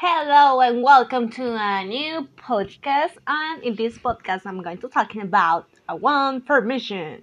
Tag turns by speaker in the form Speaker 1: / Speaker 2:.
Speaker 1: Hello and welcome to a new podcast. And in this podcast, I'm going to talking about I want permission.